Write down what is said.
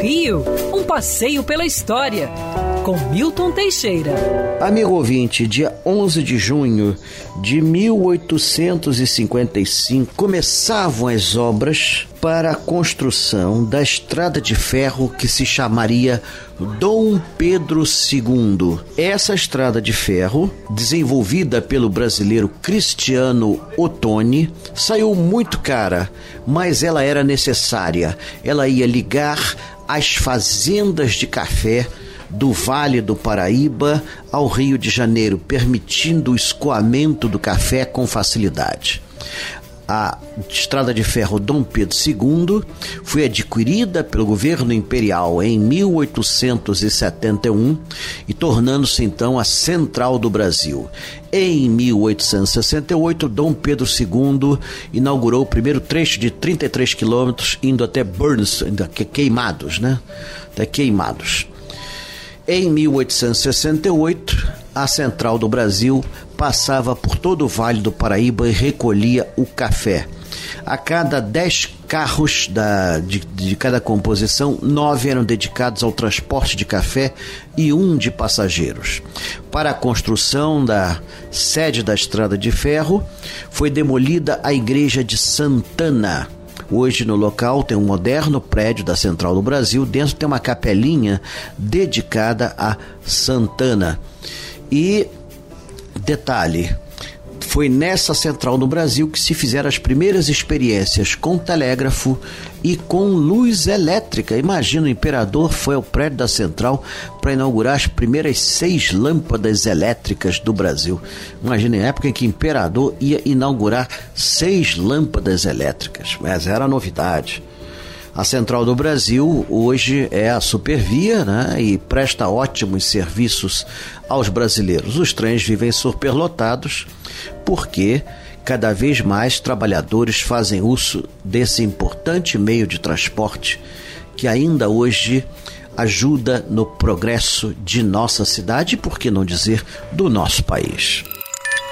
Rio, um passeio pela história, com Milton Teixeira. Amigo ouvinte, dia 11 de junho de 1855 começavam as obras para a construção da estrada de ferro que se chamaria Dom Pedro II. Essa estrada de ferro, desenvolvida pelo brasileiro Cristiano Ottoni, saiu muito cara, mas ela era necessária. Ela ia ligar as fazendas de café do Vale do Paraíba ao Rio de Janeiro, permitindo o escoamento do café com facilidade. A estrada de ferro Dom Pedro II foi adquirida pelo governo imperial em 1871 e tornando-se então a central do Brasil. Em 1868, Dom Pedro II inaugurou o primeiro trecho de 33 quilômetros indo até Burns, queimados, né? Até queimados. Em 1868, a Central do Brasil passava por todo o Vale do Paraíba e recolhia o café. A cada dez carros da, de, de cada composição, nove eram dedicados ao transporte de café e um de passageiros. Para a construção da sede da Estrada de Ferro, foi demolida a igreja de Santana Hoje no local tem um moderno prédio da Central do Brasil, dentro tem uma capelinha dedicada a Santana. E detalhe, foi nessa central no Brasil que se fizeram as primeiras experiências com telégrafo e com luz elétrica. Imagina, o imperador foi ao prédio da central para inaugurar as primeiras seis lâmpadas elétricas do Brasil. Imagina, a época em que o imperador ia inaugurar seis lâmpadas elétricas. Mas era novidade. A Central do Brasil hoje é a Supervia né, e presta ótimos serviços aos brasileiros. Os trens vivem superlotados porque cada vez mais trabalhadores fazem uso desse importante meio de transporte que ainda hoje ajuda no progresso de nossa cidade por que não dizer, do nosso país.